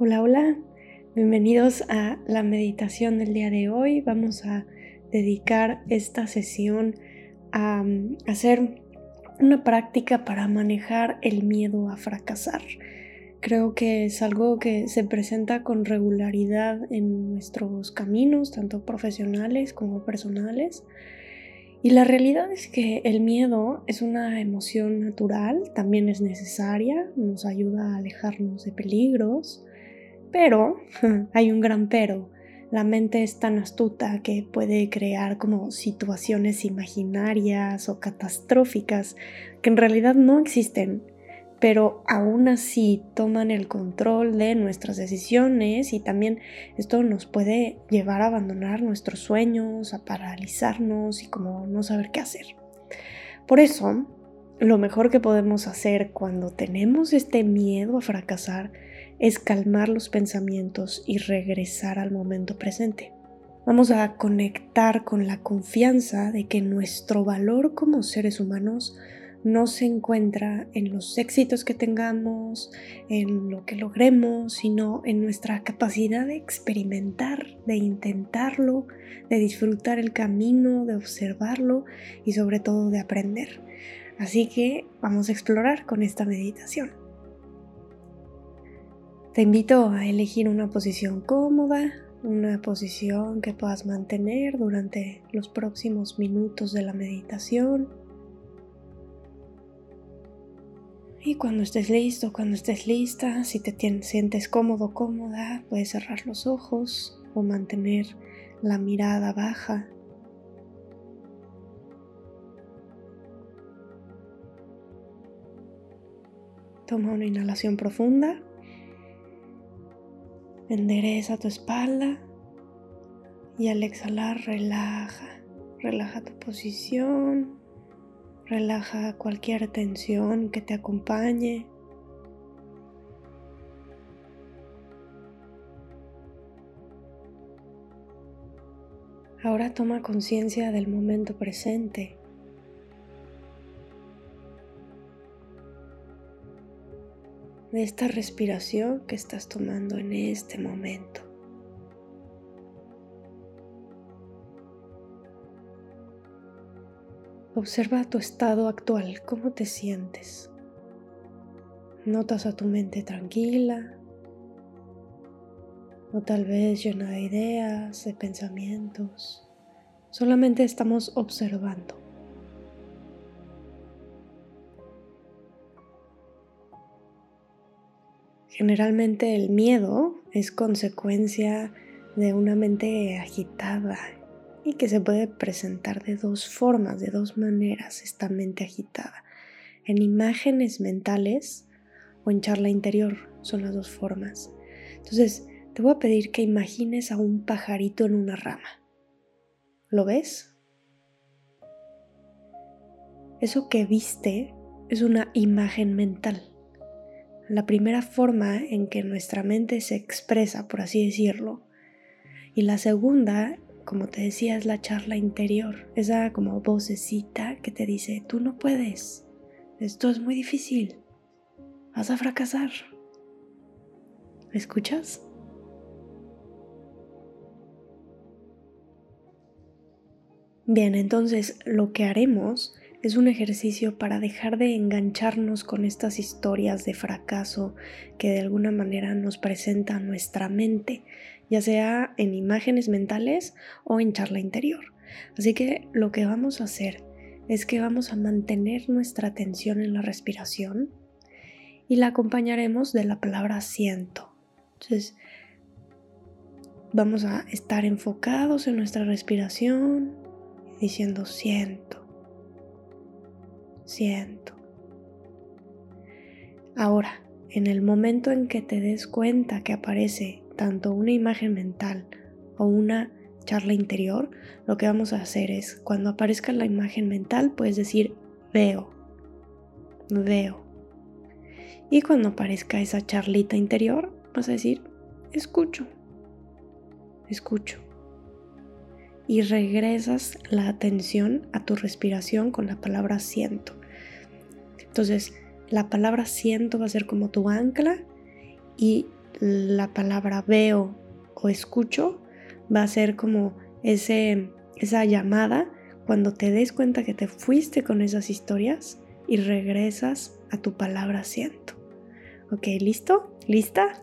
Hola, hola, bienvenidos a la meditación del día de hoy. Vamos a dedicar esta sesión a mm, hacer una práctica para manejar el miedo a fracasar. Creo que es algo que se presenta con regularidad en nuestros caminos, tanto profesionales como personales. Y la realidad es que el miedo es una emoción natural, también es necesaria, nos ayuda a alejarnos de peligros, pero hay un gran pero. La mente es tan astuta que puede crear como situaciones imaginarias o catastróficas que en realidad no existen, pero aún así toman el control de nuestras decisiones y también esto nos puede llevar a abandonar nuestros sueños, a paralizarnos y como no saber qué hacer. Por eso, lo mejor que podemos hacer cuando tenemos este miedo a fracasar es calmar los pensamientos y regresar al momento presente. Vamos a conectar con la confianza de que nuestro valor como seres humanos no se encuentra en los éxitos que tengamos, en lo que logremos, sino en nuestra capacidad de experimentar, de intentarlo, de disfrutar el camino, de observarlo y sobre todo de aprender. Así que vamos a explorar con esta meditación. Te invito a elegir una posición cómoda, una posición que puedas mantener durante los próximos minutos de la meditación. Y cuando estés listo, cuando estés lista, si te sientes cómodo, cómoda, puedes cerrar los ojos o mantener la mirada baja. Toma una inhalación profunda. Endereza tu espalda y al exhalar relaja, relaja tu posición, relaja cualquier tensión que te acompañe. Ahora toma conciencia del momento presente. De esta respiración que estás tomando en este momento. Observa tu estado actual, cómo te sientes. Notas a tu mente tranquila o tal vez llena de ideas, de pensamientos. Solamente estamos observando. Generalmente el miedo es consecuencia de una mente agitada y que se puede presentar de dos formas, de dos maneras esta mente agitada. En imágenes mentales o en charla interior son las dos formas. Entonces, te voy a pedir que imagines a un pajarito en una rama. ¿Lo ves? Eso que viste es una imagen mental la primera forma en que nuestra mente se expresa, por así decirlo. Y la segunda, como te decía, es la charla interior, esa como vocecita que te dice, tú no puedes, esto es muy difícil, vas a fracasar. ¿Me escuchas? Bien, entonces lo que haremos es un ejercicio para dejar de engancharnos con estas historias de fracaso que de alguna manera nos presenta nuestra mente, ya sea en imágenes mentales o en charla interior. Así que lo que vamos a hacer es que vamos a mantener nuestra atención en la respiración y la acompañaremos de la palabra siento. Entonces, vamos a estar enfocados en nuestra respiración diciendo siento siento. Ahora, en el momento en que te des cuenta que aparece tanto una imagen mental o una charla interior, lo que vamos a hacer es, cuando aparezca la imagen mental, puedes decir veo, veo. Y cuando aparezca esa charlita interior, vas a decir escucho, escucho y regresas la atención a tu respiración con la palabra siento. Entonces, la palabra siento va a ser como tu ancla y la palabra veo o escucho va a ser como ese, esa llamada cuando te des cuenta que te fuiste con esas historias y regresas a tu palabra siento. Ok, ¿listo? ¿Lista?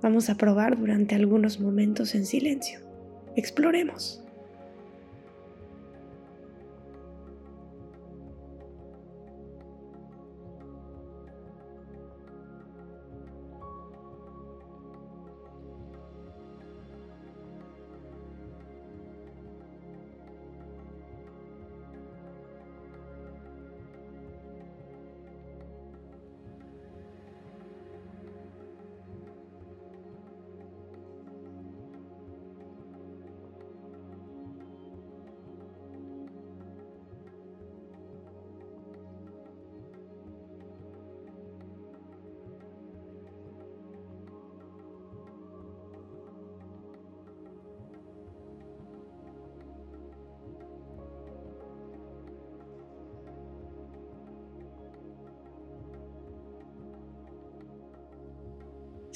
Vamos a probar durante algunos momentos en silencio. Exploremos.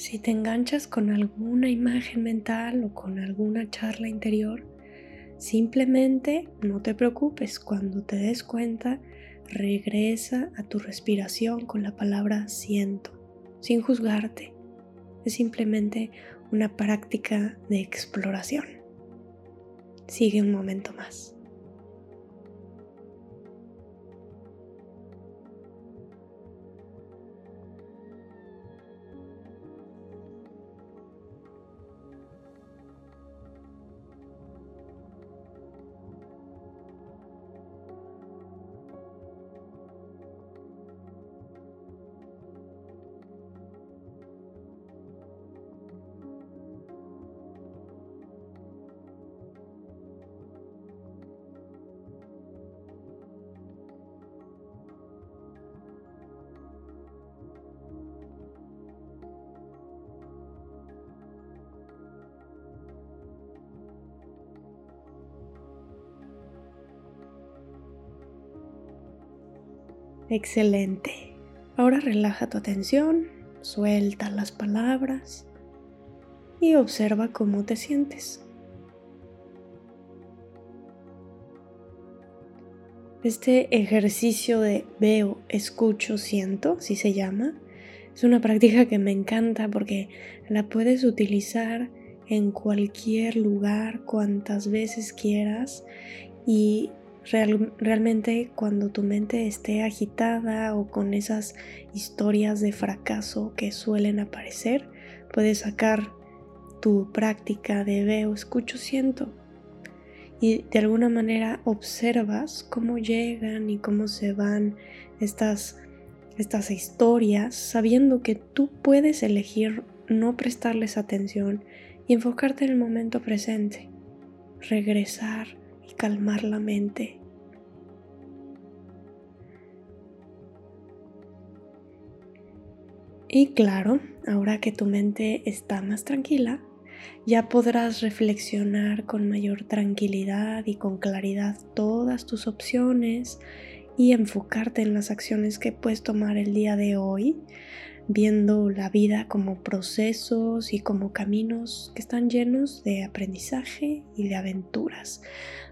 Si te enganchas con alguna imagen mental o con alguna charla interior, simplemente no te preocupes. Cuando te des cuenta, regresa a tu respiración con la palabra siento, sin juzgarte. Es simplemente una práctica de exploración. Sigue un momento más. Excelente. Ahora relaja tu atención, suelta las palabras y observa cómo te sientes. Este ejercicio de veo, escucho, siento, si se llama, es una práctica que me encanta porque la puedes utilizar en cualquier lugar, cuantas veces quieras y realmente cuando tu mente esté agitada o con esas historias de fracaso que suelen aparecer, puedes sacar tu práctica de veo, escucho, siento. Y de alguna manera observas cómo llegan y cómo se van estas, estas historias, sabiendo que tú puedes elegir no prestarles atención y enfocarte en el momento presente, regresar y calmar la mente Y claro, ahora que tu mente está más tranquila, ya podrás reflexionar con mayor tranquilidad y con claridad todas tus opciones y enfocarte en las acciones que puedes tomar el día de hoy, viendo la vida como procesos y como caminos que están llenos de aprendizaje y de aventuras.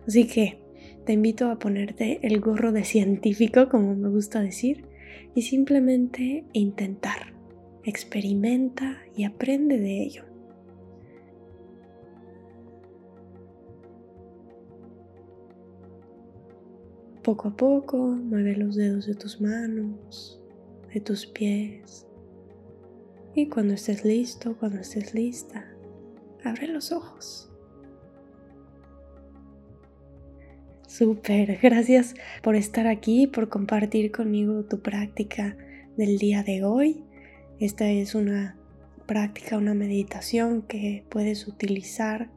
Así que te invito a ponerte el gorro de científico, como me gusta decir, y simplemente intentar experimenta y aprende de ello. Poco a poco mueve los dedos de tus manos, de tus pies. Y cuando estés listo, cuando estés lista, abre los ojos. Súper, gracias por estar aquí, por compartir conmigo tu práctica del día de hoy. Esta es una práctica, una meditación que puedes utilizar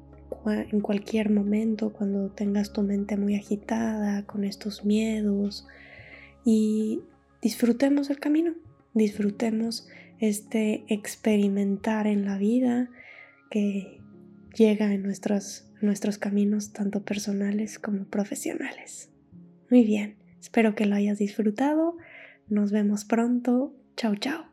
en cualquier momento cuando tengas tu mente muy agitada con estos miedos y disfrutemos el camino, disfrutemos este experimentar en la vida que llega en nuestros, nuestros caminos tanto personales como profesionales. Muy bien, espero que lo hayas disfrutado. Nos vemos pronto. Chao, chao.